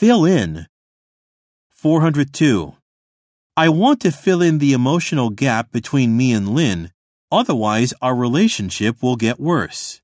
Fill in. 402. I want to fill in the emotional gap between me and Lynn, otherwise our relationship will get worse.